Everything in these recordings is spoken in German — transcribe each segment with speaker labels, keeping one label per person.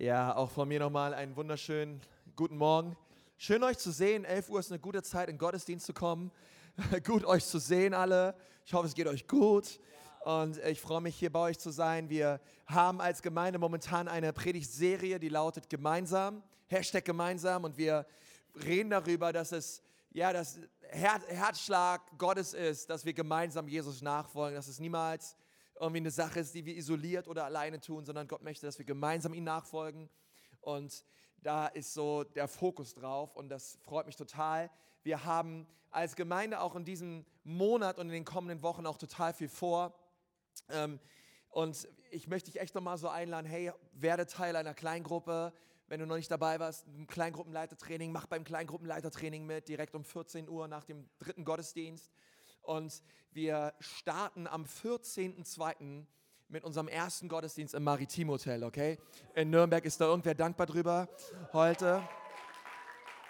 Speaker 1: Ja, auch von mir nochmal einen wunderschönen guten Morgen. Schön euch zu sehen. 11 Uhr ist eine gute Zeit, in Gottesdienst zu kommen. gut euch zu sehen alle. Ich hoffe, es geht euch gut. Und ich freue mich, hier bei euch zu sein. Wir haben als Gemeinde momentan eine Predigtserie, die lautet Gemeinsam. Hashtag gemeinsam. Und wir reden darüber, dass es ja, das Her Herzschlag Gottes ist, dass wir gemeinsam Jesus nachfolgen, dass es niemals irgendwie eine Sache ist, die wir isoliert oder alleine tun, sondern Gott möchte, dass wir gemeinsam ihm nachfolgen. Und da ist so der Fokus drauf und das freut mich total. Wir haben als Gemeinde auch in diesem Monat und in den kommenden Wochen auch total viel vor. Ähm, und ich möchte dich echt nochmal so einladen, hey, werde Teil einer Kleingruppe. Wenn du noch nicht dabei warst, ein Kleingruppenleitertraining, mach beim Kleingruppenleitertraining mit, direkt um 14 Uhr nach dem dritten Gottesdienst. Und wir starten am 14.02. mit unserem ersten Gottesdienst im Maritim Hotel, okay? In Nürnberg ist da irgendwer dankbar drüber heute?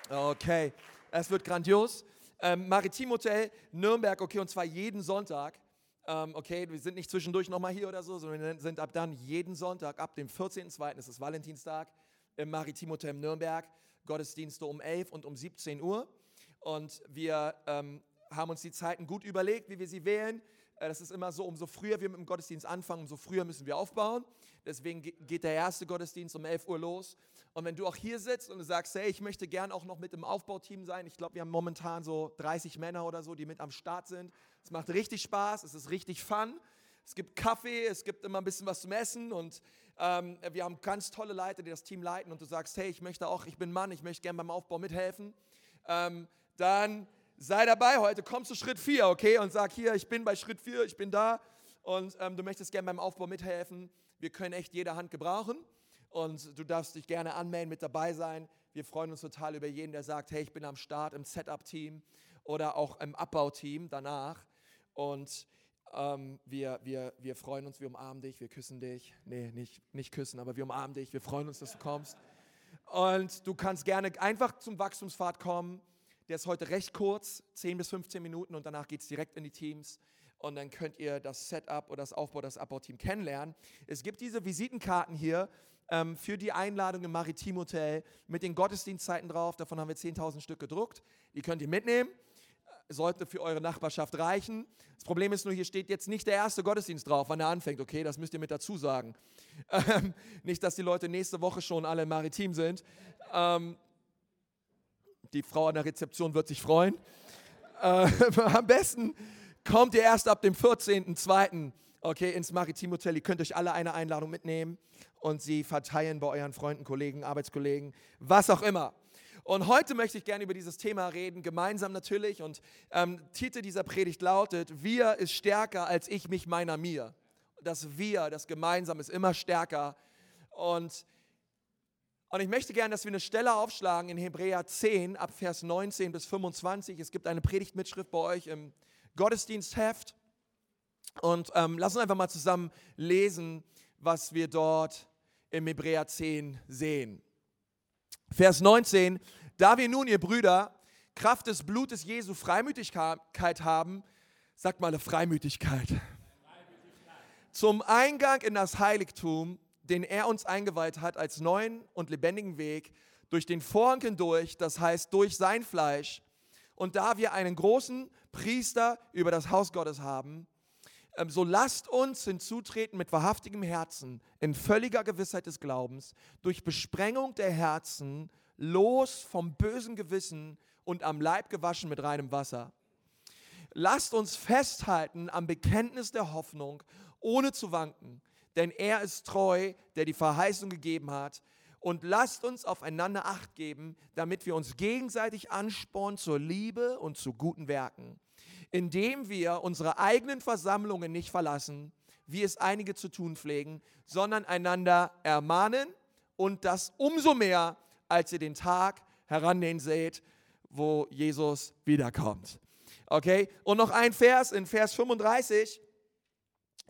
Speaker 1: Okay, es wird grandios. Ähm, Maritim Hotel Nürnberg, okay, und zwar jeden Sonntag. Ähm, okay, wir sind nicht zwischendurch nochmal hier oder so, sondern wir sind ab dann jeden Sonntag, ab dem 14.02., das ist Valentinstag, im Maritim Hotel Nürnberg. Gottesdienste um 11 und um 17 Uhr. Und wir ähm, haben uns die Zeiten gut überlegt, wie wir sie wählen. Äh, das ist immer so, umso früher wir mit dem Gottesdienst anfangen, umso früher müssen wir aufbauen. Deswegen geht der erste Gottesdienst um 11 Uhr los. Und wenn du auch hier sitzt und du sagst, hey, ich möchte gern auch noch mit im Aufbauteam sein, ich glaube, wir haben momentan so 30 Männer oder so, die mit am Start sind. Es macht richtig Spaß, es ist richtig fun. Es gibt Kaffee, es gibt immer ein bisschen was zum Essen und ähm, wir haben ganz tolle Leiter, die das Team leiten und du sagst, hey, ich möchte auch, ich bin Mann, ich möchte gern beim Aufbau mithelfen. Ähm, dann sei dabei heute, komm zu Schritt 4, okay? Und sag hier, ich bin bei Schritt 4, ich bin da und ähm, du möchtest gerne beim Aufbau mithelfen. Wir können echt jede Hand gebrauchen und du darfst dich gerne anmelden, mit dabei sein. Wir freuen uns total über jeden, der sagt, hey, ich bin am Start im Setup-Team oder auch im Abbauteam danach. Und ähm, wir, wir, wir freuen uns, wir umarmen dich, wir küssen dich. Nee, nicht, nicht küssen, aber wir umarmen dich. Wir freuen uns, dass du kommst. Und du kannst gerne einfach zum Wachstumspfad kommen. Der ist heute recht kurz, 10 bis 15 Minuten und danach geht es direkt in die Teams. Und dann könnt ihr das Setup oder das Aufbau, das Abbauteam kennenlernen. Es gibt diese Visitenkarten hier ähm, für die Einladung im Maritim Hotel mit den Gottesdienstzeiten drauf. Davon haben wir 10.000 Stück gedruckt. Die könnt ihr mitnehmen. Sollte für eure Nachbarschaft reichen. Das Problem ist nur, hier steht jetzt nicht der erste Gottesdienst drauf, wann er anfängt. Okay, das müsst ihr mit dazu sagen. Ähm, nicht, dass die Leute nächste Woche schon alle im Maritim sind. Ähm, die Frau an der Rezeption wird sich freuen. Äh, am besten kommt ihr erst ab dem 14.02. Okay, ins Maritim Hotel. Ihr könnt euch alle eine Einladung mitnehmen und sie verteilen bei euren Freunden, Kollegen, Arbeitskollegen, was auch immer. Und heute möchte ich gerne über dieses Thema reden, gemeinsam natürlich. Und ähm, Titel dieser Predigt lautet: Wir ist stärker als ich mich meiner mir. Das Wir, das Gemeinsam ist immer stärker. Und und ich möchte gerne, dass wir eine Stelle aufschlagen in Hebräer 10 ab Vers 19 bis 25. Es gibt eine Predigtmitschrift bei euch im Gottesdienstheft. Und ähm, lass uns einfach mal zusammen lesen, was wir dort im Hebräer 10 sehen. Vers 19. Da wir nun, ihr Brüder, Kraft des Blutes Jesu Freimütigkeit haben, sagt mal eine Freimütigkeit. Freimütigkeit. Zum Eingang in das Heiligtum den er uns eingeweiht hat als neuen und lebendigen Weg durch den Vorhang hindurch, das heißt durch sein Fleisch. Und da wir einen großen Priester über das Haus Gottes haben, ähm, so lasst uns hinzutreten mit wahrhaftigem Herzen, in völliger Gewissheit des Glaubens, durch Besprengung der Herzen, los vom bösen Gewissen und am Leib gewaschen mit reinem Wasser. Lasst uns festhalten am Bekenntnis der Hoffnung, ohne zu wanken denn er ist treu, der die Verheißung gegeben hat. Und lasst uns aufeinander acht geben, damit wir uns gegenseitig anspornen zur Liebe und zu guten Werken, indem wir unsere eigenen Versammlungen nicht verlassen, wie es einige zu tun pflegen, sondern einander ermahnen und das umso mehr, als ihr den Tag herannähen seht, wo Jesus wiederkommt. Okay? Und noch ein Vers in Vers 35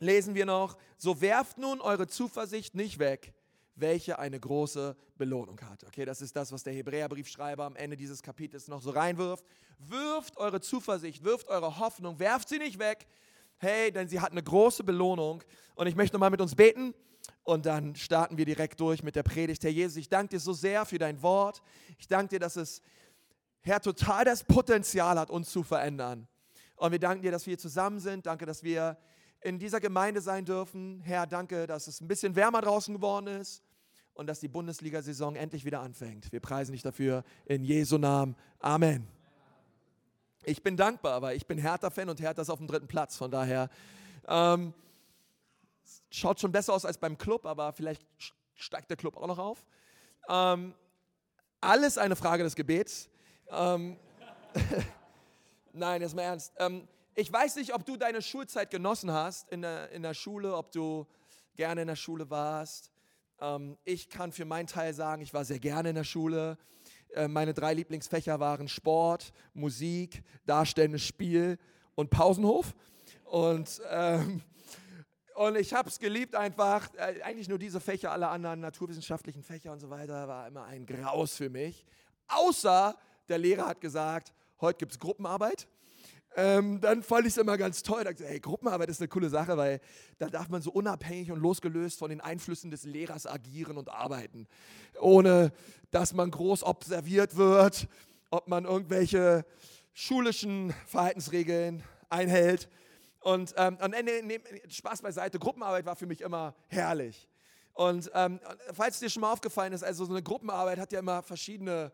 Speaker 1: lesen wir noch, so werft nun eure Zuversicht nicht weg, welche eine große Belohnung hat. Okay, das ist das, was der Hebräerbriefschreiber am Ende dieses Kapitels noch so reinwirft. Wirft eure Zuversicht, wirft eure Hoffnung, werft sie nicht weg. Hey, denn sie hat eine große Belohnung. Und ich möchte nochmal mit uns beten. und dann starten wir direkt durch mit der Predigt. Herr Jesus, ich danke dir so sehr für dein Wort. Ich danke dir, dass es, Herr, total das Potenzial hat, uns zu verändern. Und wir danken dir, dass wir hier zusammen sind. Danke, dass wir in dieser Gemeinde sein dürfen. Herr, danke, dass es ein bisschen wärmer draußen geworden ist und dass die Bundesliga-Saison endlich wieder anfängt. Wir preisen dich dafür in Jesu Namen. Amen. Ich bin dankbar, weil ich bin Hertha-Fan und Hertha ist auf dem dritten Platz. Von daher ähm, schaut schon besser aus als beim Club, aber vielleicht steigt der Club auch noch auf. Ähm, alles eine Frage des Gebets. Ähm, Nein, jetzt mal ernst. Ähm, ich weiß nicht, ob du deine Schulzeit genossen hast in der, in der Schule, ob du gerne in der Schule warst. Ähm, ich kann für meinen Teil sagen, ich war sehr gerne in der Schule. Äh, meine drei Lieblingsfächer waren Sport, Musik, Darstellendes Spiel und Pausenhof. Und, ähm, und ich habe es geliebt einfach. Äh, eigentlich nur diese Fächer, alle anderen naturwissenschaftlichen Fächer und so weiter, war immer ein Graus für mich. Außer der Lehrer hat gesagt, heute gibt es Gruppenarbeit. Ähm, dann fand ich es immer ganz toll. Da hey, Gruppenarbeit ist eine coole Sache, weil da darf man so unabhängig und losgelöst von den Einflüssen des Lehrers agieren und arbeiten, ohne dass man groß observiert wird, ob man irgendwelche schulischen Verhaltensregeln einhält. Und ähm, am Ende, ne, Spaß beiseite, Gruppenarbeit war für mich immer herrlich. Und ähm, falls dir schon mal aufgefallen ist, also so eine Gruppenarbeit hat ja immer verschiedene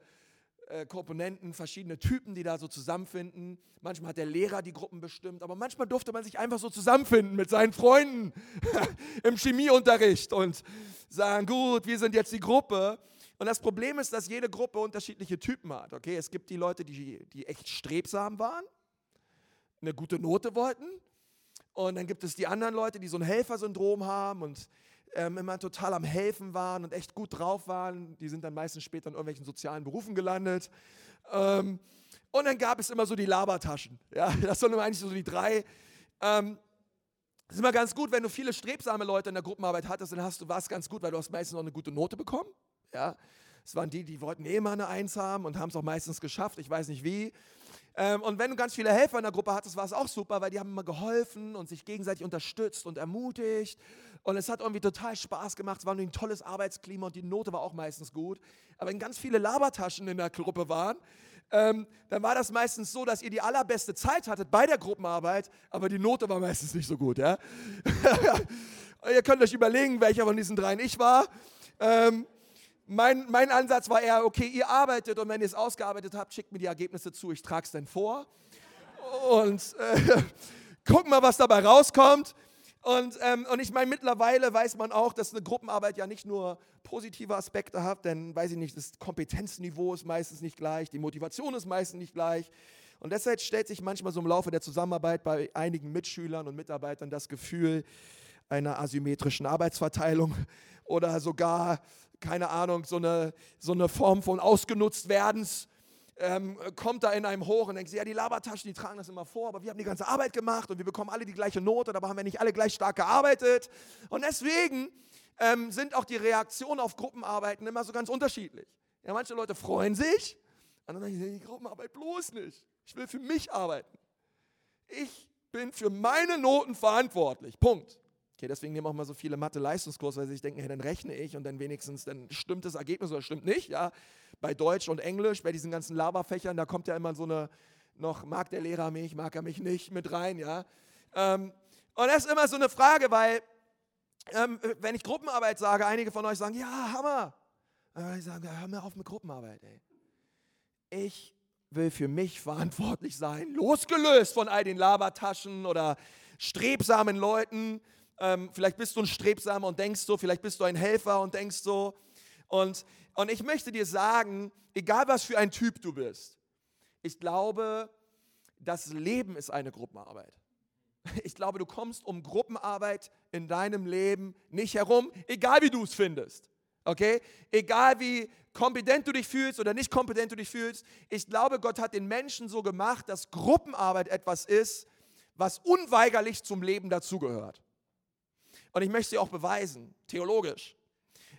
Speaker 1: äh, Komponenten, verschiedene Typen, die da so zusammenfinden. Manchmal hat der Lehrer die Gruppen bestimmt, aber manchmal durfte man sich einfach so zusammenfinden mit seinen Freunden im Chemieunterricht und sagen, gut, wir sind jetzt die Gruppe. Und das Problem ist, dass jede Gruppe unterschiedliche Typen hat. Okay, es gibt die Leute, die, die echt strebsam waren, eine gute Note wollten. Und dann gibt es die anderen Leute, die so ein Helfersyndrom haben und ähm, immer total am Helfen waren und echt gut drauf waren. Die sind dann meistens später in irgendwelchen sozialen Berufen gelandet. Ähm, und dann gab es immer so die Labertaschen. Ja, das sind eigentlich so die drei. Ähm, das ist immer ganz gut, wenn du viele strebsame Leute in der Gruppenarbeit hattest, dann hast du was ganz gut, weil du hast meistens noch eine gute Note bekommen. Ja, es waren die, die wollten eh mal eine Eins haben und haben es auch meistens geschafft. Ich weiß nicht wie. Ähm, und wenn du ganz viele Helfer in der Gruppe hattest, war es auch super, weil die haben immer geholfen und sich gegenseitig unterstützt und ermutigt. Und es hat irgendwie total Spaß gemacht. Es war ein tolles Arbeitsklima und die Note war auch meistens gut. Aber wenn ganz viele Labertaschen in der Gruppe waren, ähm, dann war das meistens so, dass ihr die allerbeste Zeit hattet bei der Gruppenarbeit, aber die Note war meistens nicht so gut. Ja? ihr könnt euch überlegen, welcher von diesen dreien ich war. Ähm, mein, mein Ansatz war eher, okay, ihr arbeitet und wenn ihr es ausgearbeitet habt, schickt mir die Ergebnisse zu, ich trage es dann vor und äh, gucken mal, was dabei rauskommt. Und, ähm, und ich meine, mittlerweile weiß man auch, dass eine Gruppenarbeit ja nicht nur positive Aspekte hat, denn, weiß ich nicht, das Kompetenzniveau ist meistens nicht gleich, die Motivation ist meistens nicht gleich. Und deshalb stellt sich manchmal so im Laufe der Zusammenarbeit bei einigen Mitschülern und Mitarbeitern das Gefühl einer asymmetrischen Arbeitsverteilung oder sogar keine Ahnung, so eine, so eine Form von ausgenutzt werdens, ähm, kommt da in einem hoch und denkt, ja, die Labertaschen, die tragen das immer vor, aber wir haben die ganze Arbeit gemacht und wir bekommen alle die gleiche Note, dabei haben wir nicht alle gleich stark gearbeitet. Und deswegen ähm, sind auch die Reaktionen auf Gruppenarbeiten immer so ganz unterschiedlich. Ja, manche Leute freuen sich, andere sagen, die Gruppenarbeit bloß nicht. Ich will für mich arbeiten. Ich bin für meine Noten verantwortlich. Punkt. Okay, deswegen nehmen auch mal so viele Mathe-Leistungskurse, weil sie sich denken, hey, dann rechne ich und dann wenigstens, dann stimmt das Ergebnis oder stimmt nicht. Ja, bei Deutsch und Englisch, bei diesen ganzen Laberfächern, da kommt ja immer so eine, noch mag der Lehrer mich, mag er mich nicht mit rein, ja. Ähm, und das ist immer so eine Frage, weil ähm, wenn ich Gruppenarbeit sage, einige von euch sagen, ja, Hammer. Aber ich sage, hör mir auf mit Gruppenarbeit, ey. Ich will für mich verantwortlich sein, losgelöst von all den Labertaschen oder strebsamen Leuten, ähm, vielleicht bist du ein Strebsamer und denkst so, vielleicht bist du ein Helfer und denkst so. Und, und ich möchte dir sagen, egal was für ein Typ du bist, ich glaube, das Leben ist eine Gruppenarbeit. Ich glaube, du kommst um Gruppenarbeit in deinem Leben nicht herum, egal wie du es findest. Okay? Egal wie kompetent du dich fühlst oder nicht kompetent du dich fühlst. Ich glaube, Gott hat den Menschen so gemacht, dass Gruppenarbeit etwas ist, was unweigerlich zum Leben dazugehört. Und ich möchte dir auch beweisen, theologisch,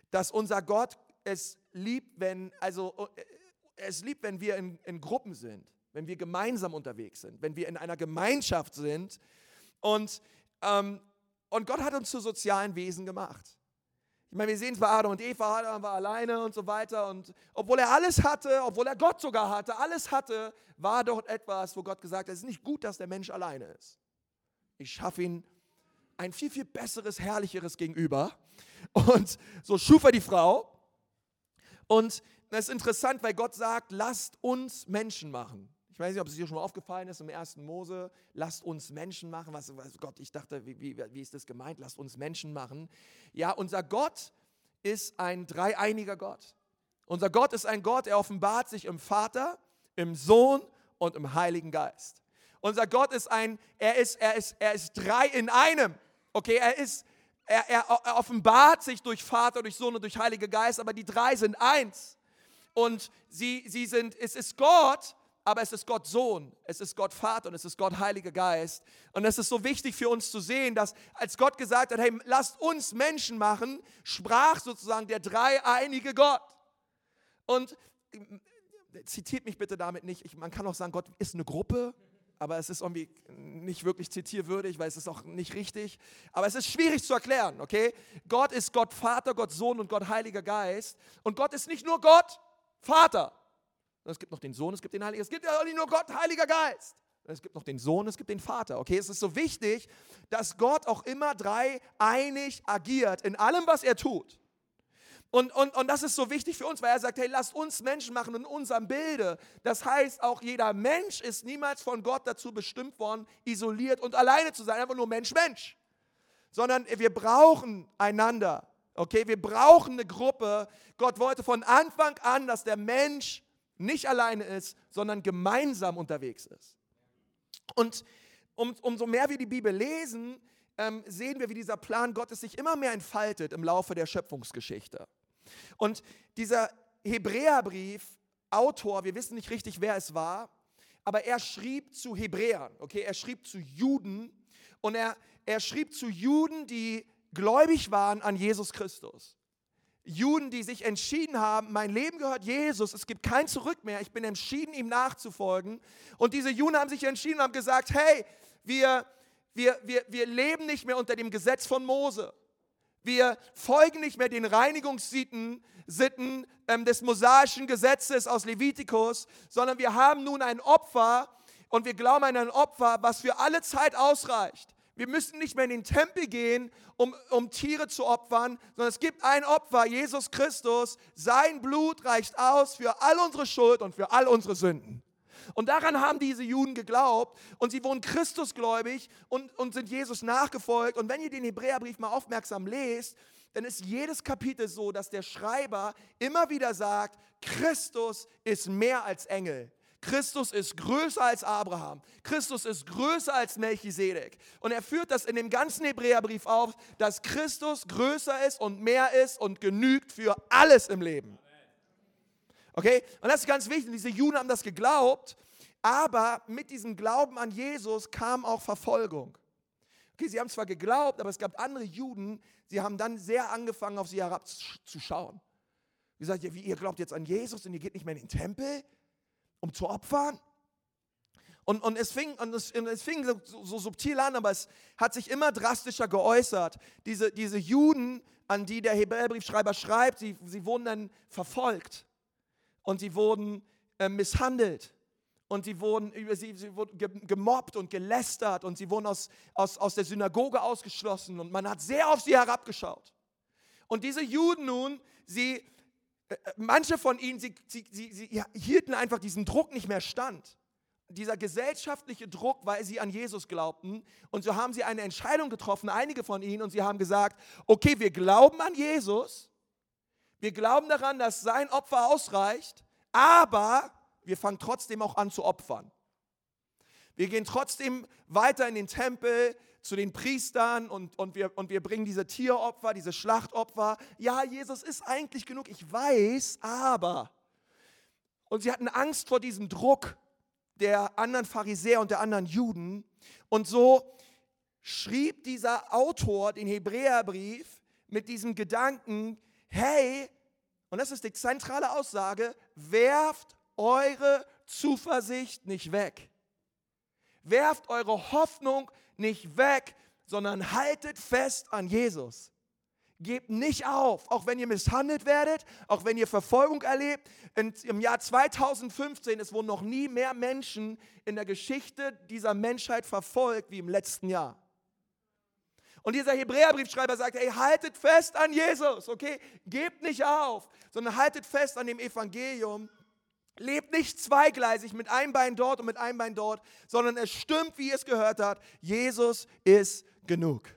Speaker 1: dass unser Gott es liebt, wenn, also, äh, es liebt, wenn wir in, in Gruppen sind, wenn wir gemeinsam unterwegs sind, wenn wir in einer Gemeinschaft sind. Und, ähm, und Gott hat uns zu sozialen Wesen gemacht. Ich meine, wir sehen es bei Adam und Eva, Adam war alleine und so weiter. Und obwohl er alles hatte, obwohl er Gott sogar hatte, alles hatte, war dort etwas, wo Gott gesagt hat, es ist nicht gut, dass der Mensch alleine ist. Ich schaffe ihn ein viel, viel besseres, herrlicheres Gegenüber. Und so schuf er die Frau. Und das ist interessant, weil Gott sagt, lasst uns Menschen machen. Ich weiß nicht, ob es dir schon mal aufgefallen ist im ersten Mose, lasst uns Menschen machen. Was, was Gott, ich dachte, wie, wie, wie ist das gemeint? Lasst uns Menschen machen. Ja, unser Gott ist ein dreieiniger Gott. Unser Gott ist ein Gott, er offenbart sich im Vater, im Sohn und im Heiligen Geist. Unser Gott ist ein, er ist, er ist, er ist drei in einem. Okay, er ist, er, er, offenbart sich durch Vater, durch Sohn und durch Heiliger Geist, aber die drei sind eins. Und sie, sie sind, es ist Gott, aber es ist Gott Sohn, es ist Gott Vater und es ist Gott Heiliger Geist. Und es ist so wichtig für uns zu sehen, dass als Gott gesagt hat, hey, lasst uns Menschen machen, sprach sozusagen der dreieinige Gott. Und äh, zitiert mich bitte damit nicht, ich, man kann auch sagen, Gott ist eine Gruppe, aber es ist irgendwie nicht wirklich zitierwürdig, weil es ist auch nicht richtig. Aber es ist schwierig zu erklären, okay? Gott ist Gott Vater, Gott Sohn und Gott Heiliger Geist. Und Gott ist nicht nur Gott Vater, es gibt noch den Sohn, es gibt den Heiligen, es gibt ja nicht nur Gott, Heiliger Geist. Es gibt noch den Sohn, es gibt den Vater. Okay, es ist so wichtig, dass Gott auch immer dreieinig agiert in allem, was er tut. Und, und, und das ist so wichtig für uns, weil er sagt, hey, lasst uns Menschen machen in unserem Bilde. Das heißt, auch jeder Mensch ist niemals von Gott dazu bestimmt worden, isoliert und alleine zu sein, einfach nur Mensch, Mensch. Sondern wir brauchen einander. Okay, wir brauchen eine Gruppe. Gott wollte von Anfang an, dass der Mensch nicht alleine ist, sondern gemeinsam unterwegs ist. Und um, umso mehr wir die Bibel lesen, ähm, sehen wir, wie dieser Plan Gottes sich immer mehr entfaltet im Laufe der Schöpfungsgeschichte. Und dieser Hebräerbrief, Autor, wir wissen nicht richtig, wer es war, aber er schrieb zu Hebräern, okay, er schrieb zu Juden und er, er schrieb zu Juden, die gläubig waren an Jesus Christus. Juden, die sich entschieden haben, mein Leben gehört Jesus, es gibt kein Zurück mehr, ich bin entschieden, ihm nachzufolgen. Und diese Juden haben sich entschieden und haben gesagt, hey, wir, wir, wir, wir leben nicht mehr unter dem Gesetz von Mose. Wir folgen nicht mehr den Reinigungssitten Sitten, ähm, des mosaischen Gesetzes aus Levitikus, sondern wir haben nun ein Opfer und wir glauben an ein Opfer, was für alle Zeit ausreicht. Wir müssen nicht mehr in den Tempel gehen, um, um Tiere zu opfern, sondern es gibt ein Opfer, Jesus Christus. Sein Blut reicht aus für all unsere Schuld und für all unsere Sünden. Und daran haben diese Juden geglaubt und sie wurden Christusgläubig und, und sind Jesus nachgefolgt. Und wenn ihr den Hebräerbrief mal aufmerksam lest, dann ist jedes Kapitel so, dass der Schreiber immer wieder sagt, Christus ist mehr als Engel. Christus ist größer als Abraham. Christus ist größer als Melchisedek. Und er führt das in dem ganzen Hebräerbrief auf, dass Christus größer ist und mehr ist und genügt für alles im Leben. Okay? Und das ist ganz wichtig. Diese Juden haben das geglaubt, aber mit diesem Glauben an Jesus kam auch Verfolgung. Okay, sie haben zwar geglaubt, aber es gab andere Juden, sie haben dann sehr angefangen, auf sie herabzuschauen. Sie gesagt, ja, wie ihr glaubt jetzt an Jesus und ihr geht nicht mehr in den Tempel? um zu opfern. Und, und, es fing, und es, es fing so, so, subtil an, aber es hat sich immer drastischer geäußert. Diese, diese Juden, an die der Hebräerbriefschreiber schreibt, sie, sie wurden dann verfolgt und sie wurden äh, misshandelt und sie wurden, sie, sie wurden gemobbt und gelästert und sie wurden aus, aus, aus der Synagoge ausgeschlossen und man hat sehr auf sie herabgeschaut. Und diese Juden nun, sie, äh, äh, manche von ihnen, sie, sie, sie, sie hielten einfach diesen Druck nicht mehr stand. Dieser gesellschaftliche Druck, weil sie an Jesus glaubten. Und so haben sie eine Entscheidung getroffen, einige von ihnen, und sie haben gesagt, okay, wir glauben an Jesus, wir glauben daran, dass sein Opfer ausreicht, aber wir fangen trotzdem auch an zu opfern. Wir gehen trotzdem weiter in den Tempel, zu den Priestern und, und, wir, und wir bringen diese Tieropfer, diese Schlachtopfer. Ja, Jesus ist eigentlich genug, ich weiß, aber. Und sie hatten Angst vor diesem Druck der anderen Pharisäer und der anderen Juden. Und so schrieb dieser Autor den Hebräerbrief mit diesem Gedanken, hey, und das ist die zentrale Aussage, werft eure Zuversicht nicht weg. Werft eure Hoffnung nicht weg, sondern haltet fest an Jesus. Gebt nicht auf, auch wenn ihr misshandelt werdet, auch wenn ihr Verfolgung erlebt. Im Jahr 2015 es wurden noch nie mehr Menschen in der Geschichte dieser Menschheit verfolgt wie im letzten Jahr. Und dieser Hebräerbriefschreiber sagt, hey, haltet fest an Jesus, okay? Gebt nicht auf, sondern haltet fest an dem Evangelium. Lebt nicht zweigleisig mit einem Bein dort und mit einem Bein dort, sondern es stimmt, wie ihr es gehört habt. Jesus ist genug.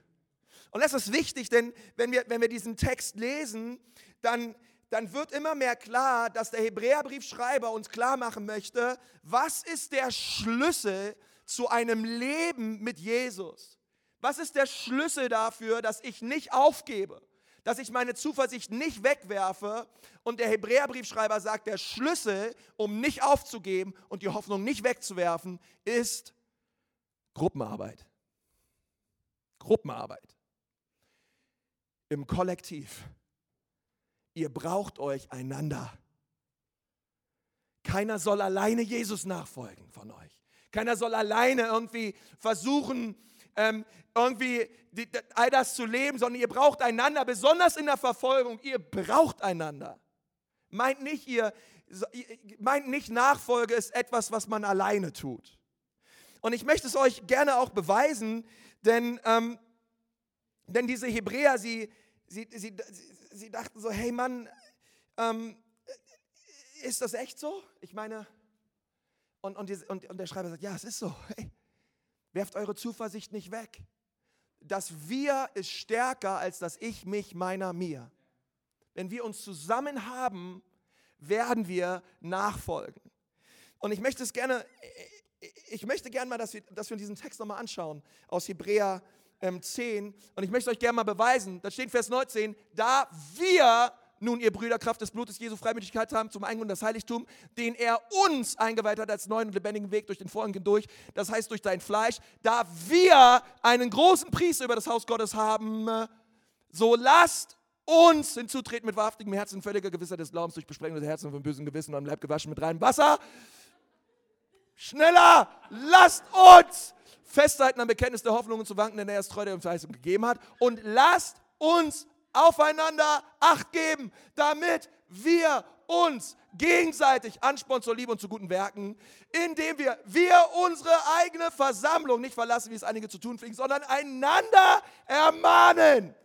Speaker 1: Und das ist wichtig, denn wenn wir, wenn wir diesen Text lesen, dann, dann wird immer mehr klar, dass der Hebräerbriefschreiber uns klar machen möchte, was ist der Schlüssel zu einem Leben mit Jesus? Was ist der Schlüssel dafür, dass ich nicht aufgebe? dass ich meine Zuversicht nicht wegwerfe. Und der Hebräerbriefschreiber sagt, der Schlüssel, um nicht aufzugeben und die Hoffnung nicht wegzuwerfen, ist Gruppenarbeit. Gruppenarbeit im Kollektiv. Ihr braucht euch einander. Keiner soll alleine Jesus nachfolgen von euch. Keiner soll alleine irgendwie versuchen, ähm, irgendwie die, all das zu leben, sondern ihr braucht einander, besonders in der Verfolgung. Ihr braucht einander. Meint nicht, ihr, meint nicht, Nachfolge ist etwas, was man alleine tut. Und ich möchte es euch gerne auch beweisen, denn, ähm, denn diese Hebräer, sie, sie, sie, sie dachten so, hey Mann, ähm, ist das echt so? Ich meine, und, und, und, und der Schreiber sagt, ja, es ist so. Hey, werft eure Zuversicht nicht weg. Das Wir ist stärker als das Ich, mich, meiner, mir. Wenn wir uns zusammen haben, werden wir nachfolgen. Und ich möchte es gerne, ich möchte gerne mal, dass wir, dass wir diesen Text nochmal anschauen aus Hebräer ähm, 10. Und ich möchte euch gerne mal beweisen, da steht Vers 19, da wir nun, ihr Brüder, Kraft des Blutes Jesu Freimütigkeit haben zum Eingang das Heiligtum, den er uns eingeweiht hat als neuen und lebendigen Weg durch den Vorhang hindurch, das heißt durch dein Fleisch, da wir einen großen Priester über das Haus Gottes haben, so lasst uns hinzutreten mit wahrhaftigem Herzen, völliger Gewissheit des Glaubens durch Besprengung des Herzens von bösen Gewissen und Leib gewaschen mit reinem Wasser. Schneller, lasst uns festhalten am Bekenntnis der Hoffnung und zu wanken, denn er ist treu, der uns Verheißung gegeben hat. Und lasst uns aufeinander Acht geben, damit wir uns gegenseitig Ansporn zur Liebe und zu guten Werken, indem wir, wir unsere eigene Versammlung nicht verlassen, wie es einige zu tun pflegen, sondern einander ermahnen.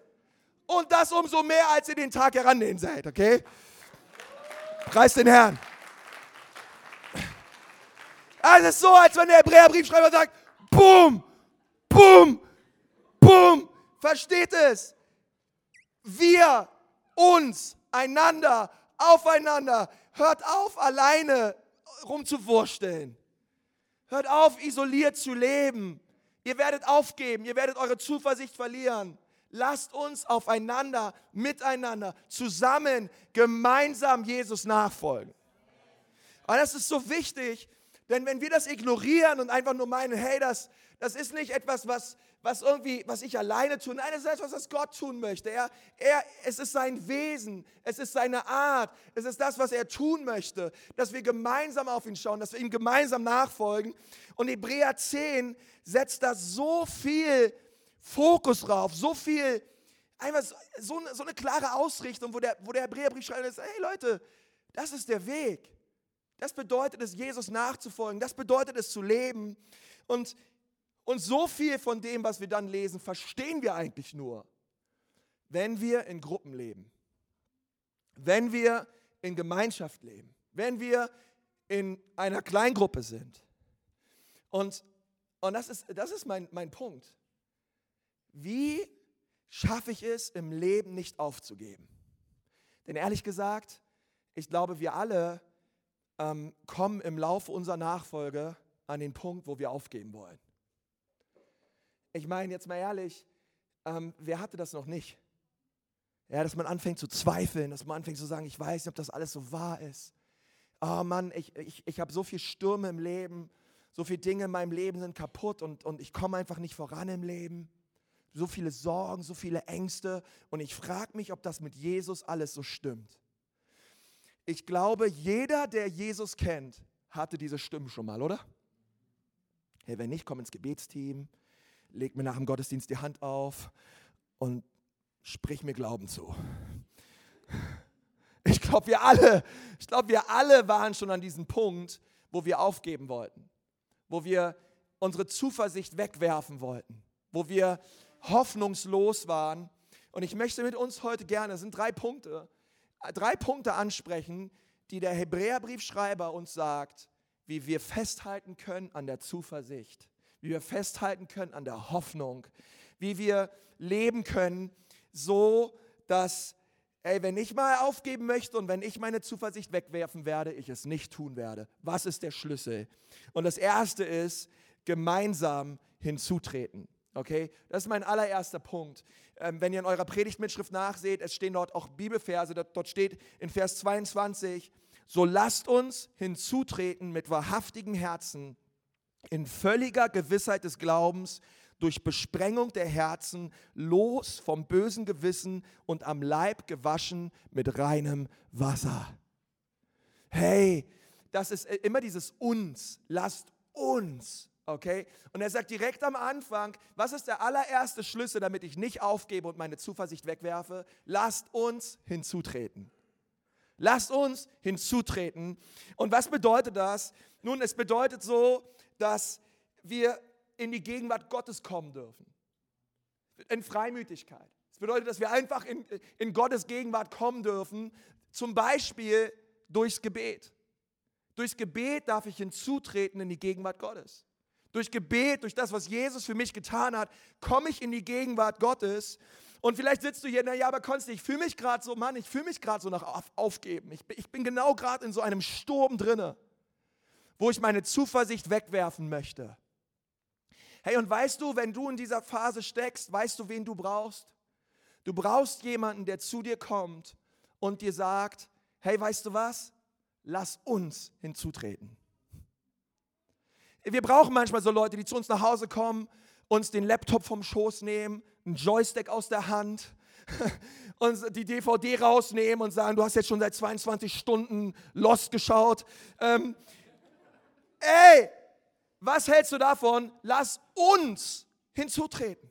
Speaker 1: Und das umso mehr, als ihr den Tag herannehmen seid, okay? Preis den Herrn. Also es ist so, als wenn der Hebräerbriefschreiber sagt, Boom, Boom, Boom. Versteht es? Wir, uns, einander, aufeinander. Hört auf, alleine rumzuwursteln. Hört auf, isoliert zu leben. Ihr werdet aufgeben, ihr werdet eure Zuversicht verlieren. Lasst uns aufeinander, miteinander, zusammen, gemeinsam Jesus nachfolgen. Und das ist so wichtig, denn wenn wir das ignorieren und einfach nur meinen, hey, das, das ist nicht etwas, was, was irgendwie, was ich alleine tue. Nein, es ist etwas, was Gott tun möchte. Er, er, es ist sein Wesen, es ist seine Art, es ist das, was er tun möchte, dass wir gemeinsam auf ihn schauen, dass wir ihm gemeinsam nachfolgen. Und Hebräer 10 setzt da so viel Fokus drauf, so viel, einfach so, so eine klare Ausrichtung, wo der, wo der Hebräerbrief schreibt, hey Leute, das ist der Weg. Das bedeutet es, Jesus nachzufolgen. Das bedeutet es zu leben. Und, und so viel von dem, was wir dann lesen, verstehen wir eigentlich nur, wenn wir in Gruppen leben. Wenn wir in Gemeinschaft leben. Wenn wir in einer Kleingruppe sind. Und, und das ist, das ist mein, mein Punkt. Wie schaffe ich es, im Leben nicht aufzugeben? Denn ehrlich gesagt, ich glaube, wir alle ähm, kommen im Laufe unserer Nachfolge an den Punkt, wo wir aufgeben wollen. Ich meine, jetzt mal ehrlich, ähm, wer hatte das noch nicht? Ja, dass man anfängt zu zweifeln, dass man anfängt zu sagen, ich weiß nicht, ob das alles so wahr ist. Oh Mann, ich, ich, ich habe so viele Stürme im Leben, so viele Dinge in meinem Leben sind kaputt und, und ich komme einfach nicht voran im Leben. So viele Sorgen, so viele Ängste und ich frage mich, ob das mit Jesus alles so stimmt. Ich glaube, jeder, der Jesus kennt, hatte diese Stimmen schon mal, oder? Hey, wenn nicht, komm ins Gebetsteam, leg mir nach dem Gottesdienst die Hand auf und sprich mir Glauben zu. Ich glaube, wir alle, ich glaube, wir alle waren schon an diesem Punkt, wo wir aufgeben wollten, wo wir unsere Zuversicht wegwerfen wollten, wo wir hoffnungslos waren. Und ich möchte mit uns heute gerne, es sind drei Punkte, drei Punkte ansprechen, die der Hebräerbriefschreiber uns sagt, wie wir festhalten können an der Zuversicht, wie wir festhalten können an der Hoffnung, wie wir leben können, so dass, ey, wenn ich mal aufgeben möchte und wenn ich meine Zuversicht wegwerfen werde, ich es nicht tun werde. Was ist der Schlüssel? Und das erste ist, gemeinsam hinzutreten. Okay, das ist mein allererster Punkt. Ähm, wenn ihr in eurer Predigtmitschrift nachseht, es stehen dort auch Bibelverse, dort, steht in Vers 22, so lasst uns hinzutreten mit wahrhaftigen Herzen, in völliger Gewissheit des Glaubens, durch Besprengung der Herzen, los vom bösen Gewissen und am Leib gewaschen mit reinem Wasser. Hey, das ist äh, immer dieses uns, lasst uns Okay? Und er sagt direkt am Anfang, was ist der allererste Schlüssel, damit ich nicht aufgebe und meine Zuversicht wegwerfe? Lasst uns hinzutreten. Lasst uns hinzutreten. Und was bedeutet das? Nun, es bedeutet so, dass wir in die Gegenwart Gottes kommen dürfen. In Freimütigkeit. Es bedeutet, dass wir einfach in, in Gottes Gegenwart kommen dürfen, zum Beispiel durchs Gebet. Durchs Gebet darf ich hinzutreten in die Gegenwart Gottes. Durch Gebet, durch das, was Jesus für mich getan hat, komme ich in die Gegenwart Gottes. Und vielleicht sitzt du hier, naja, aber Konsti, ich fühle mich gerade so, Mann, ich fühle mich gerade so nach auf, Aufgeben. Ich, ich bin genau gerade in so einem Sturm drinne, wo ich meine Zuversicht wegwerfen möchte. Hey, und weißt du, wenn du in dieser Phase steckst, weißt du, wen du brauchst? Du brauchst jemanden, der zu dir kommt und dir sagt, hey, weißt du was? Lass uns hinzutreten. Wir brauchen manchmal so Leute, die zu uns nach Hause kommen, uns den Laptop vom Schoß nehmen, einen Joystick aus der Hand, uns die DVD rausnehmen und sagen, du hast jetzt schon seit 22 Stunden Lost geschaut. Ähm, ey, was hältst du davon? Lass uns hinzutreten.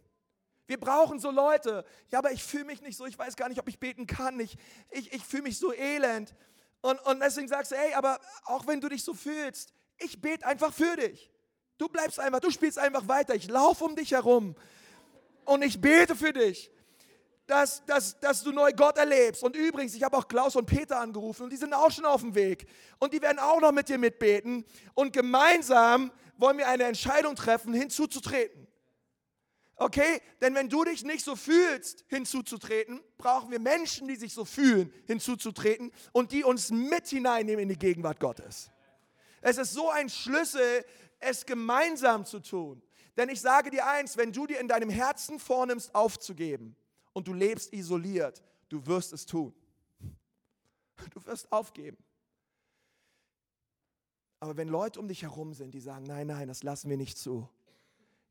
Speaker 1: Wir brauchen so Leute. Ja, aber ich fühle mich nicht so, ich weiß gar nicht, ob ich beten kann. Ich, ich, ich fühle mich so elend. Und, und deswegen sagst du, ey, aber auch wenn du dich so fühlst, ich bete einfach für dich. Du bleibst einfach, du spielst einfach weiter. Ich laufe um dich herum und ich bete für dich, dass, dass, dass du neu Gott erlebst. Und übrigens, ich habe auch Klaus und Peter angerufen und die sind auch schon auf dem Weg. Und die werden auch noch mit dir mitbeten. Und gemeinsam wollen wir eine Entscheidung treffen, hinzuzutreten. Okay? Denn wenn du dich nicht so fühlst, hinzuzutreten, brauchen wir Menschen, die sich so fühlen, hinzuzutreten und die uns mit hineinnehmen in die Gegenwart Gottes. Es ist so ein Schlüssel, es gemeinsam zu tun. Denn ich sage dir eins, wenn du dir in deinem Herzen vornimmst, aufzugeben und du lebst isoliert, du wirst es tun. Du wirst aufgeben. Aber wenn Leute um dich herum sind, die sagen, nein, nein, das lassen wir nicht zu.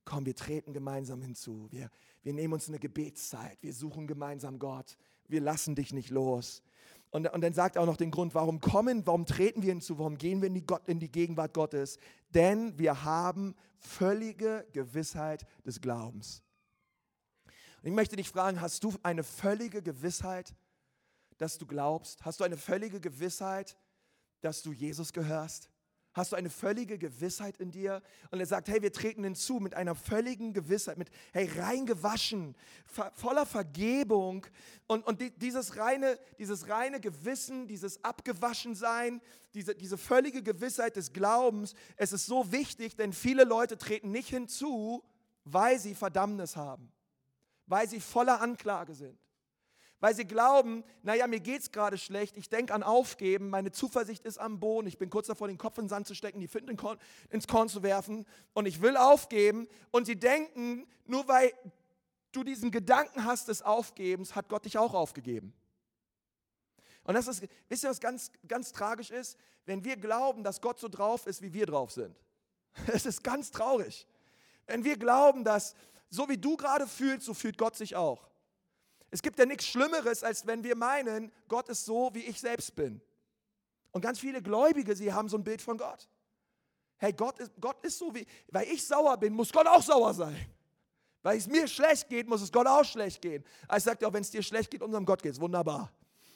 Speaker 1: Komm, wir treten gemeinsam hinzu. Wir, wir nehmen uns eine Gebetszeit. Wir suchen gemeinsam Gott. Wir lassen dich nicht los. Und, und dann sagt er auch noch den Grund, warum kommen, warum treten wir hinzu, warum gehen wir in die, Gott, in die Gegenwart Gottes? Denn wir haben völlige Gewissheit des Glaubens. Und ich möchte dich fragen, hast du eine völlige Gewissheit, dass du glaubst? Hast du eine völlige Gewissheit, dass du Jesus gehörst? Hast du eine völlige Gewissheit in dir? Und er sagt, hey, wir treten hinzu mit einer völligen Gewissheit, mit, hey, reingewaschen, voller Vergebung. Und, und dieses, reine, dieses reine Gewissen, dieses Abgewaschensein, diese, diese völlige Gewissheit des Glaubens, es ist so wichtig, denn viele Leute treten nicht hinzu, weil sie Verdammnis haben, weil sie voller Anklage sind weil sie glauben, naja, mir geht es gerade schlecht, ich denke an Aufgeben, meine Zuversicht ist am Boden, ich bin kurz davor, den Kopf in den Sand zu stecken, die Flinte ins Korn zu werfen und ich will aufgeben. Und sie denken, nur weil du diesen Gedanken hast des Aufgebens, hat Gott dich auch aufgegeben. Und das ist, wisst ihr, was ganz, ganz tragisch ist? Wenn wir glauben, dass Gott so drauf ist, wie wir drauf sind. Es ist ganz traurig. Wenn wir glauben, dass so wie du gerade fühlst, so fühlt Gott sich auch. Es gibt ja nichts Schlimmeres, als wenn wir meinen, Gott ist so, wie ich selbst bin. Und ganz viele Gläubige, sie haben so ein Bild von Gott. Hey, Gott ist, Gott ist so wie, weil ich sauer bin, muss Gott auch sauer sein. Weil es mir schlecht geht, muss es Gott auch schlecht gehen. Also sagt er auch, wenn es dir schlecht geht, unserem Gott geht es wunderbar.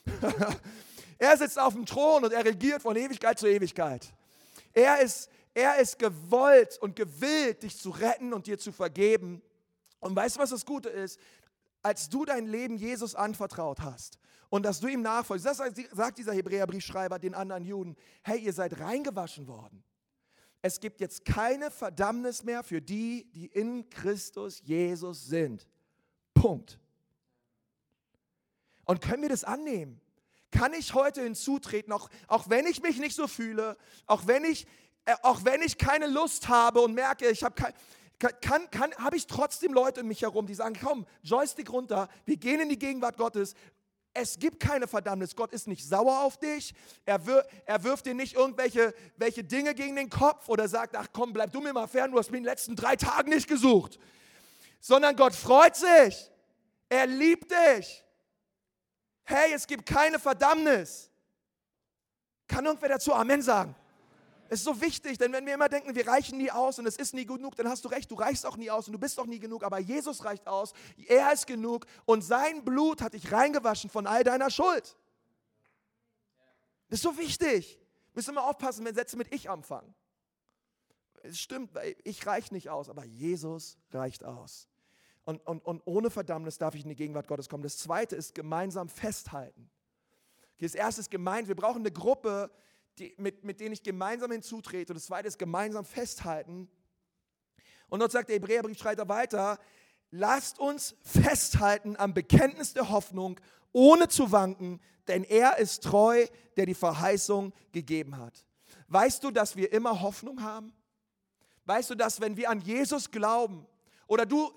Speaker 1: er sitzt auf dem Thron und er regiert von Ewigkeit zu Ewigkeit. Er ist, er ist gewollt und gewillt, dich zu retten und dir zu vergeben. Und weißt du, was das Gute ist? Als du dein Leben Jesus anvertraut hast und dass du ihm nachfolgst, das sagt dieser Hebräerbriefschreiber den anderen Juden, hey, ihr seid reingewaschen worden. Es gibt jetzt keine Verdammnis mehr für die, die in Christus Jesus sind. Punkt. Und können wir das annehmen? Kann ich heute hinzutreten, auch, auch wenn ich mich nicht so fühle, auch wenn ich, äh, auch wenn ich keine Lust habe und merke, ich habe kein, kann, kann, habe ich trotzdem Leute um mich herum, die sagen, komm, Joystick runter, wir gehen in die Gegenwart Gottes. Es gibt keine Verdammnis. Gott ist nicht sauer auf dich. Er, wir, er wirft dir nicht irgendwelche welche Dinge gegen den Kopf oder sagt, ach komm, bleib du mir mal fern, du hast mich in den letzten drei Tagen nicht gesucht. Sondern Gott freut sich. Er liebt dich. Hey, es gibt keine Verdammnis. Kann irgendwer dazu Amen sagen? Es ist so wichtig, denn wenn wir immer denken, wir reichen nie aus und es ist nie genug, dann hast du recht, du reichst auch nie aus und du bist auch nie genug, aber Jesus reicht aus, er ist genug und sein Blut hat dich reingewaschen von all deiner Schuld. Das ist so wichtig. Müssen wir aufpassen, wenn Sätze mit Ich anfangen. Es stimmt, ich reiche nicht aus, aber Jesus reicht aus. Und, und, und ohne Verdammnis darf ich in die Gegenwart Gottes kommen. Das zweite ist gemeinsam festhalten. Das erste ist gemeint, wir brauchen eine Gruppe, die, mit, mit denen ich gemeinsam hinzutrete. Und das zweite ist gemeinsam festhalten. Und dort sagt der Hebräerbriefschreiter weiter, lasst uns festhalten am Bekenntnis der Hoffnung, ohne zu wanken, denn er ist treu, der die Verheißung gegeben hat. Weißt du, dass wir immer Hoffnung haben? Weißt du, dass wenn wir an Jesus glauben oder du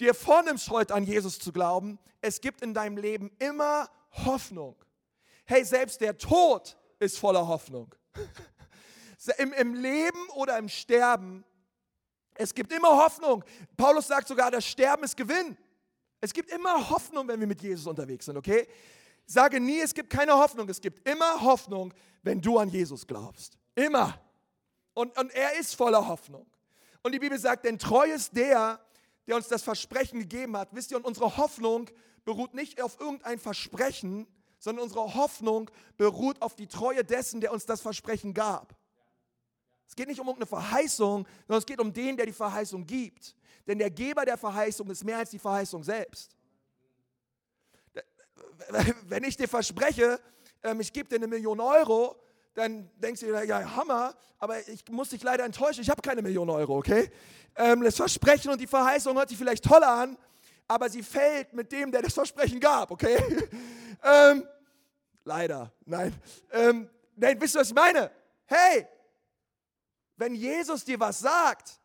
Speaker 1: dir vornimmst heute an Jesus zu glauben, es gibt in deinem Leben immer Hoffnung. Hey, selbst der Tod ist voller Hoffnung. Im, Im Leben oder im Sterben, es gibt immer Hoffnung. Paulus sagt sogar, das Sterben ist Gewinn. Es gibt immer Hoffnung, wenn wir mit Jesus unterwegs sind, okay? Sage nie, es gibt keine Hoffnung. Es gibt immer Hoffnung, wenn du an Jesus glaubst. Immer. Und, und er ist voller Hoffnung. Und die Bibel sagt, denn treu ist der, der uns das Versprechen gegeben hat. Wisst ihr, und unsere Hoffnung beruht nicht auf irgendein Versprechen, sondern unsere Hoffnung beruht auf die Treue dessen, der uns das Versprechen gab. Es geht nicht um irgendeine Verheißung, sondern es geht um den, der die Verheißung gibt. Denn der Geber der Verheißung ist mehr als die Verheißung selbst. Wenn ich dir verspreche, ähm, ich gebe dir eine Million Euro, dann denkst du dir, ja, Hammer, aber ich muss dich leider enttäuschen, ich habe keine Million Euro, okay? Ähm, das Versprechen und die Verheißung hört sich vielleicht toll an, aber sie fällt mit dem, der das Versprechen gab, okay? ähm, leider, nein. Ähm, nein, wisst ihr, was ich meine? Hey, wenn Jesus dir was sagt,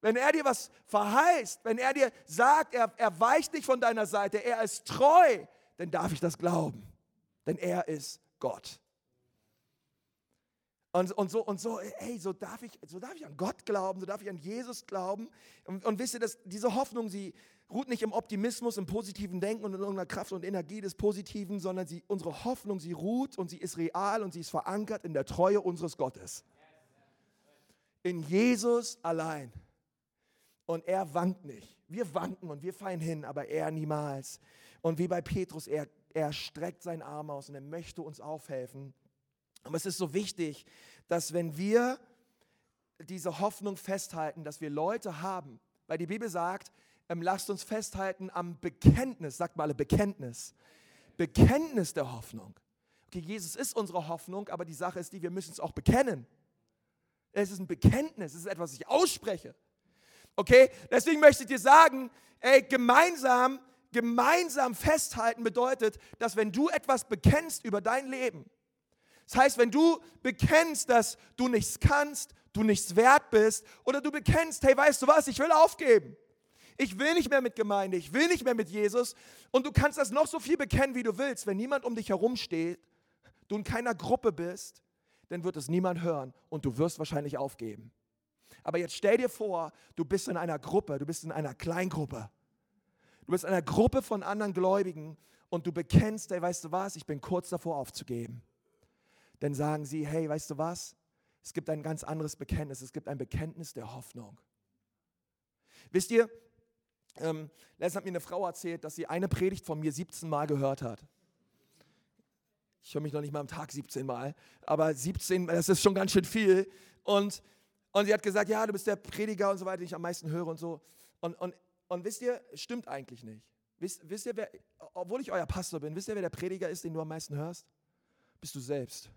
Speaker 1: wenn er dir was verheißt, wenn er dir sagt, er, er weicht nicht von deiner Seite, er ist treu, dann darf ich das glauben. Denn er ist Gott. Und, und, so, und so, hey, so darf, ich, so darf ich an Gott glauben, so darf ich an Jesus glauben. Und, und wisst ihr, dass diese Hoffnung, sie ruht nicht im Optimismus, im positiven Denken und in irgendeiner Kraft und Energie des Positiven, sondern sie, unsere Hoffnung, sie ruht und sie ist real und sie ist verankert in der Treue unseres Gottes. In Jesus allein. Und er wankt nicht. Wir wanken und wir fallen hin, aber er niemals. Und wie bei Petrus, er, er streckt seinen Arm aus und er möchte uns aufhelfen. Aber es ist so wichtig, dass wenn wir diese Hoffnung festhalten, dass wir Leute haben, weil die Bibel sagt, ähm, lasst uns festhalten am Bekenntnis, sagt mal alle Bekenntnis, Bekenntnis der Hoffnung. Okay, Jesus ist unsere Hoffnung, aber die Sache ist die, wir müssen es auch bekennen. Es ist ein Bekenntnis, es ist etwas, was ich ausspreche. Okay, deswegen möchte ich dir sagen, ey, gemeinsam, gemeinsam festhalten bedeutet, dass wenn du etwas bekennst über dein Leben, das heißt, wenn du bekennst, dass du nichts kannst, du nichts wert bist, oder du bekennst, hey, weißt du was, ich will aufgeben. Ich will nicht mehr mit Gemeinde, ich will nicht mehr mit Jesus. Und du kannst das noch so viel bekennen, wie du willst. Wenn niemand um dich herum steht, du in keiner Gruppe bist, dann wird es niemand hören und du wirst wahrscheinlich aufgeben. Aber jetzt stell dir vor, du bist in einer Gruppe, du bist in einer Kleingruppe. Du bist in einer Gruppe von anderen Gläubigen und du bekennst, hey, weißt du was, ich bin kurz davor aufzugeben dann sagen sie, hey, weißt du was? Es gibt ein ganz anderes Bekenntnis. Es gibt ein Bekenntnis der Hoffnung. Wisst ihr, Ähm, letztens hat mir eine Frau erzählt, dass sie eine Predigt von mir 17 Mal gehört hat. Ich höre mich noch nicht mal am Tag 17 Mal, aber 17, das ist schon ganz schön viel. Und, und sie hat gesagt, ja, du bist der Prediger und so weiter, den ich am meisten höre und so. Und, und, und wisst ihr, stimmt eigentlich nicht. Wisst, wisst ihr, wer, obwohl ich euer Pastor bin, wisst ihr, wer der Prediger ist, den du am meisten hörst? Bist du selbst.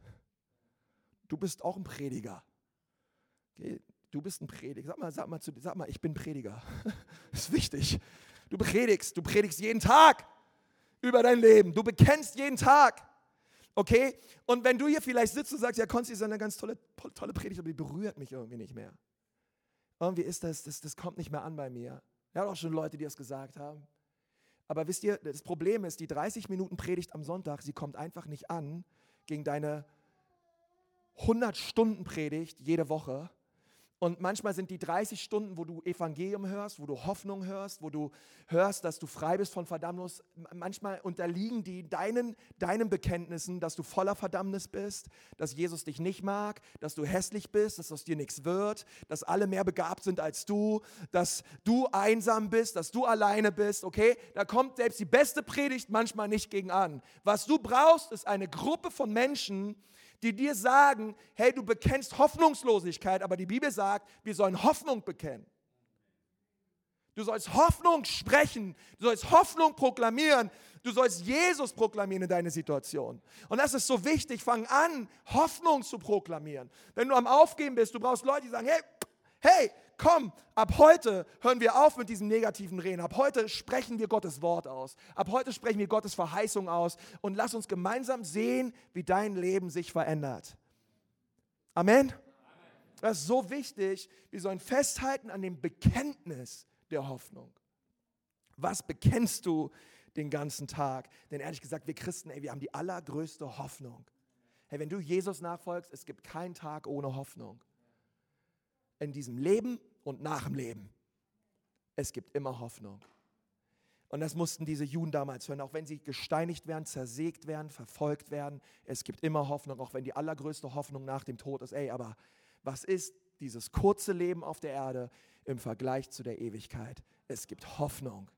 Speaker 1: Du bist auch ein Prediger. Okay? Du bist ein Prediger. Sag mal, sag mal, zu, sag mal, ich bin Prediger. Das ist wichtig. Du predigst, du predigst jeden Tag über dein Leben. Du bekennst jeden Tag. Okay? Und wenn du hier vielleicht sitzt und sagst, ja, Konsti ist eine ganz tolle, tolle Predigt, aber die berührt mich irgendwie nicht mehr. Irgendwie ist das, das, das kommt nicht mehr an bei mir. Ja, auch schon Leute, die das gesagt haben. Aber wisst ihr, das Problem ist, die 30 Minuten Predigt am Sonntag, sie kommt einfach nicht an gegen deine 100 Stunden Predigt jede Woche und manchmal sind die 30 Stunden, wo du Evangelium hörst, wo du Hoffnung hörst, wo du hörst, dass du frei bist von Verdammnis, manchmal unterliegen die deinen, deinen Bekenntnissen, dass du voller Verdammnis bist, dass Jesus dich nicht mag, dass du hässlich bist, dass aus dir nichts wird, dass alle mehr begabt sind als du, dass du einsam bist, dass du alleine bist, okay? Da kommt selbst die beste Predigt manchmal nicht gegen an. Was du brauchst, ist eine Gruppe von Menschen, die dir sagen, hey, du bekennst Hoffnungslosigkeit, aber die Bibel sagt, wir sollen Hoffnung bekennen. Du sollst Hoffnung sprechen, du sollst Hoffnung proklamieren, du sollst Jesus proklamieren in deine Situation. Und das ist so wichtig, fang an, Hoffnung zu proklamieren. Wenn du am Aufgeben bist, du brauchst Leute, die sagen, hey, hey, komm, ab heute hören wir auf mit diesem negativen Reden. Ab heute sprechen wir Gottes Wort aus. Ab heute sprechen wir Gottes Verheißung aus und lass uns gemeinsam sehen, wie dein Leben sich verändert. Amen. Das ist so wichtig. Wir sollen festhalten an dem Bekenntnis der Hoffnung. Was bekennst du den ganzen Tag? Denn ehrlich gesagt, wir Christen, ey, wir haben die allergrößte Hoffnung. Hey, wenn du Jesus nachfolgst, es gibt keinen Tag ohne Hoffnung in diesem Leben und nach dem Leben. Es gibt immer Hoffnung. Und das mussten diese Juden damals hören, auch wenn sie gesteinigt werden, zersägt werden, verfolgt werden. Es gibt immer Hoffnung, auch wenn die allergrößte Hoffnung nach dem Tod ist. Ey, aber was ist dieses kurze Leben auf der Erde im Vergleich zu der Ewigkeit? Es gibt Hoffnung.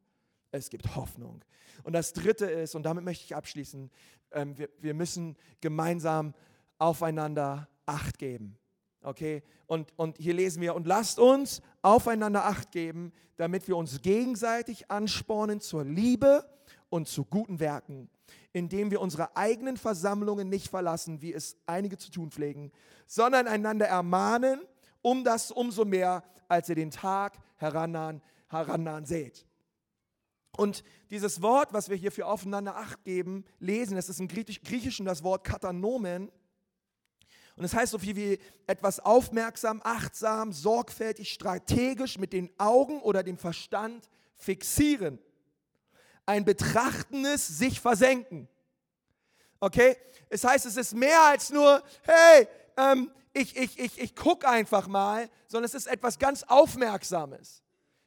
Speaker 1: Es gibt Hoffnung. Und das Dritte ist, und damit möchte ich abschließen, ähm, wir, wir müssen gemeinsam aufeinander Acht geben. Okay, und, und hier lesen wir, und lasst uns aufeinander acht geben, damit wir uns gegenseitig anspornen zur Liebe und zu guten Werken, indem wir unsere eigenen Versammlungen nicht verlassen, wie es einige zu tun pflegen, sondern einander ermahnen, um das umso mehr, als ihr den Tag herannahen, herannahen seht. Und dieses Wort, was wir hier für aufeinander acht geben, lesen, das ist im Griechischen das Wort Katanomen, und es das heißt so viel wie etwas aufmerksam, achtsam, sorgfältig, strategisch mit den Augen oder dem Verstand fixieren. Ein betrachtendes sich versenken. Okay? Es heißt, es ist mehr als nur, hey, ähm, ich, ich, ich, ich gucke einfach mal, sondern es ist etwas ganz Aufmerksames.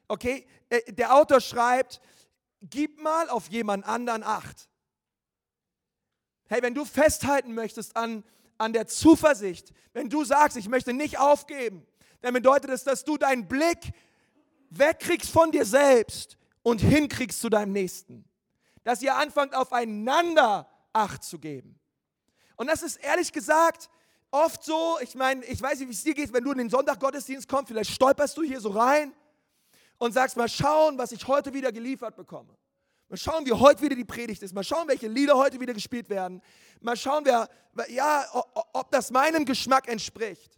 Speaker 1: Okay? Äh, der Autor schreibt, gib mal auf jemand anderen Acht. Hey, wenn du festhalten möchtest an an der Zuversicht. Wenn du sagst, ich möchte nicht aufgeben, dann bedeutet es, dass du deinen Blick wegkriegst von dir selbst und hinkriegst zu deinem Nächsten. Dass ihr anfangt, aufeinander Acht zu geben. Und das ist ehrlich gesagt oft so, ich meine, ich weiß nicht, wie es dir geht, wenn du in den Sonntag-Gottesdienst kommst, vielleicht stolperst du hier so rein und sagst, mal schauen, was ich heute wieder geliefert bekomme. Mal schauen, wie heute wieder die Predigt ist. Mal schauen, welche Lieder heute wieder gespielt werden. Mal schauen, wer, ja, ob das meinem Geschmack entspricht.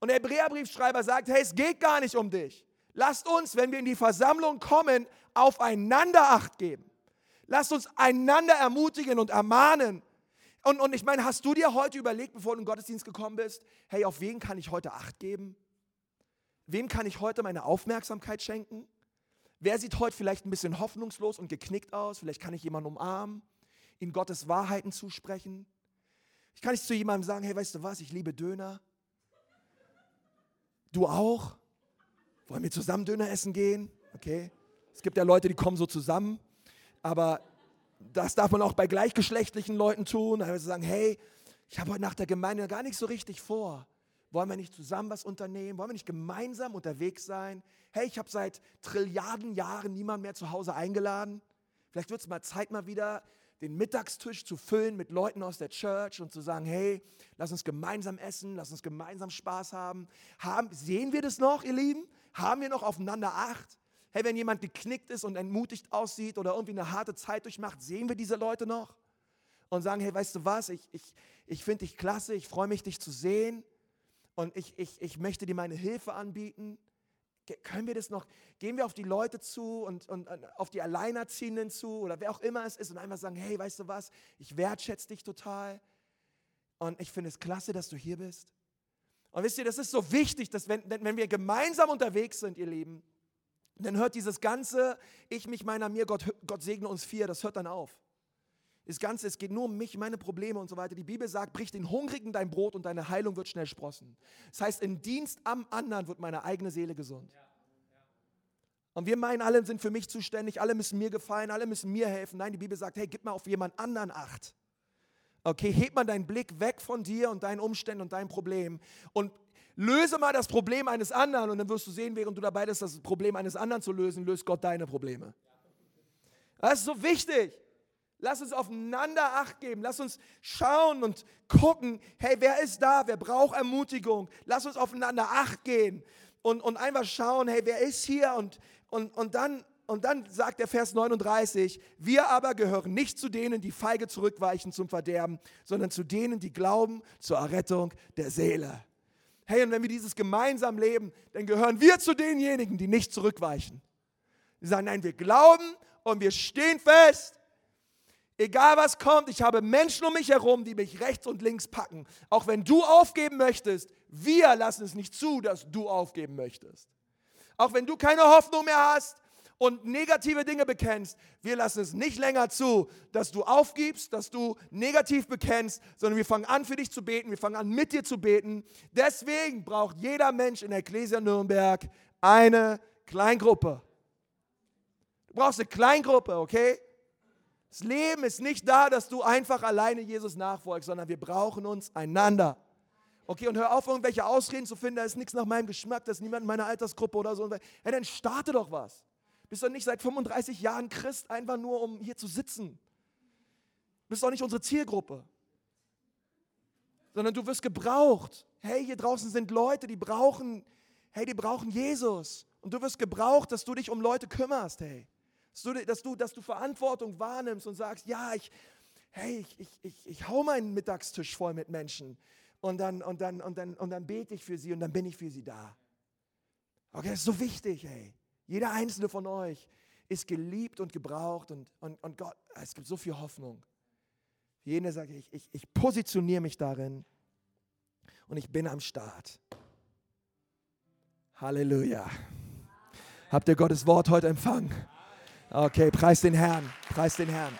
Speaker 1: Und der Hebräerbriefschreiber sagt, hey, es geht gar nicht um dich. Lasst uns, wenn wir in die Versammlung kommen, aufeinander Acht geben. Lasst uns einander ermutigen und ermahnen. Und, und ich meine, hast du dir heute überlegt, bevor du in den Gottesdienst gekommen bist, hey, auf wen kann ich heute Acht geben? Wem kann ich heute meine Aufmerksamkeit schenken? Wer sieht heute vielleicht ein bisschen hoffnungslos und geknickt aus? Vielleicht kann ich jemanden umarmen, ihm Gottes Wahrheiten zusprechen. Ich kann nicht zu jemandem sagen, hey, weißt du was, ich liebe Döner. Du auch? Wollen wir zusammen Döner essen gehen? Okay. Es gibt ja Leute, die kommen so zusammen, aber das darf man auch bei gleichgeschlechtlichen Leuten tun. Also sagen, hey, ich habe heute nach der Gemeinde gar nicht so richtig vor. Wollen wir nicht zusammen was unternehmen? Wollen wir nicht gemeinsam unterwegs sein? Hey, ich habe seit Trilliarden Jahren niemand mehr zu Hause eingeladen. Vielleicht wird es mal Zeit, mal wieder den Mittagstisch zu füllen mit Leuten aus der Church und zu sagen, hey, lass uns gemeinsam essen, lass uns gemeinsam Spaß haben. haben sehen wir das noch, ihr Lieben? Haben wir noch aufeinander Acht? Hey, wenn jemand geknickt ist und entmutigt aussieht oder irgendwie eine harte Zeit durchmacht, sehen wir diese Leute noch? Und sagen, hey, weißt du was, ich, ich, ich finde dich klasse, ich freue mich, dich zu sehen und ich, ich, ich möchte dir meine Hilfe anbieten. Können wir das noch, gehen wir auf die Leute zu und, und, und auf die Alleinerziehenden zu oder wer auch immer es ist und einfach sagen, hey, weißt du was, ich wertschätze dich total und ich finde es klasse, dass du hier bist. Und wisst ihr, das ist so wichtig, dass wenn, wenn wir gemeinsam unterwegs sind, ihr Lieben, dann hört dieses ganze Ich, mich, meiner, mir, Gott, Gott segne uns vier, das hört dann auf. Das Ganze, es geht nur um mich, meine Probleme und so weiter. Die Bibel sagt, brich den Hungrigen dein Brot und deine Heilung wird schnell sprossen. Das heißt, im Dienst am anderen wird meine eigene Seele gesund. Und wir meinen, alle sind für mich zuständig, alle müssen mir gefallen, alle müssen mir helfen. Nein, die Bibel sagt, hey, gib mal auf jemand anderen Acht. Okay, heb mal deinen Blick weg von dir und deinen Umständen und deinem Problem und löse mal das Problem eines anderen und dann wirst du sehen, während du dabei bist, das Problem eines anderen zu lösen, löst Gott deine Probleme. Das ist so wichtig. Lass uns aufeinander Acht geben. Lass uns schauen und gucken, hey, wer ist da? Wer braucht Ermutigung? Lass uns aufeinander Acht gehen und, und einfach schauen, hey, wer ist hier? Und, und, und, dann, und dann sagt der Vers 39, wir aber gehören nicht zu denen, die feige zurückweichen zum Verderben, sondern zu denen, die glauben zur Errettung der Seele. Hey, und wenn wir dieses gemeinsam leben, dann gehören wir zu denjenigen, die nicht zurückweichen. Die sagen, nein, wir glauben und wir stehen fest. Egal was kommt, ich habe Menschen um mich herum, die mich rechts und links packen. Auch wenn du aufgeben möchtest, wir lassen es nicht zu, dass du aufgeben möchtest. Auch wenn du keine Hoffnung mehr hast, und negative Dinge bekennst, wir lassen es nicht länger zu, dass du aufgibst, dass du negativ bekennst, sondern wir fangen an für dich zu beten, wir fangen an mit dir zu beten. Deswegen braucht jeder Mensch in der Ecclesia Nürnberg eine Kleingruppe. Du brauchst eine Kleingruppe, okay? Das Leben ist nicht da, dass du einfach alleine Jesus nachfolgst, sondern wir brauchen uns einander. Okay, und hör auf, irgendwelche Ausreden zu finden, da ist nichts nach meinem Geschmack, da ist niemand in meiner Altersgruppe oder so. Hey, dann starte doch was. Bist doch nicht seit 35 Jahren Christ, einfach nur um hier zu sitzen. Bist doch nicht unsere Zielgruppe. Sondern du wirst gebraucht. Hey, hier draußen sind Leute, die brauchen, hey, die brauchen Jesus. Und du wirst gebraucht, dass du dich um Leute kümmerst, hey. Dass du, dass du, Verantwortung wahrnimmst und sagst, ja, ich, hey, ich, ich, ich, ich hau meinen Mittagstisch voll mit Menschen. Und dann, und, dann, und, dann, und dann bete ich für sie und dann bin ich für sie da. Okay, das ist so wichtig, hey. Jeder einzelne von euch ist geliebt und gebraucht und, und, und Gott, es gibt so viel Hoffnung. Jene sage ich, ich, ich positioniere mich darin und ich bin am Start. Halleluja. Habt ihr Gottes Wort heute empfangen? Okay, preis den Herrn, preis den Herrn.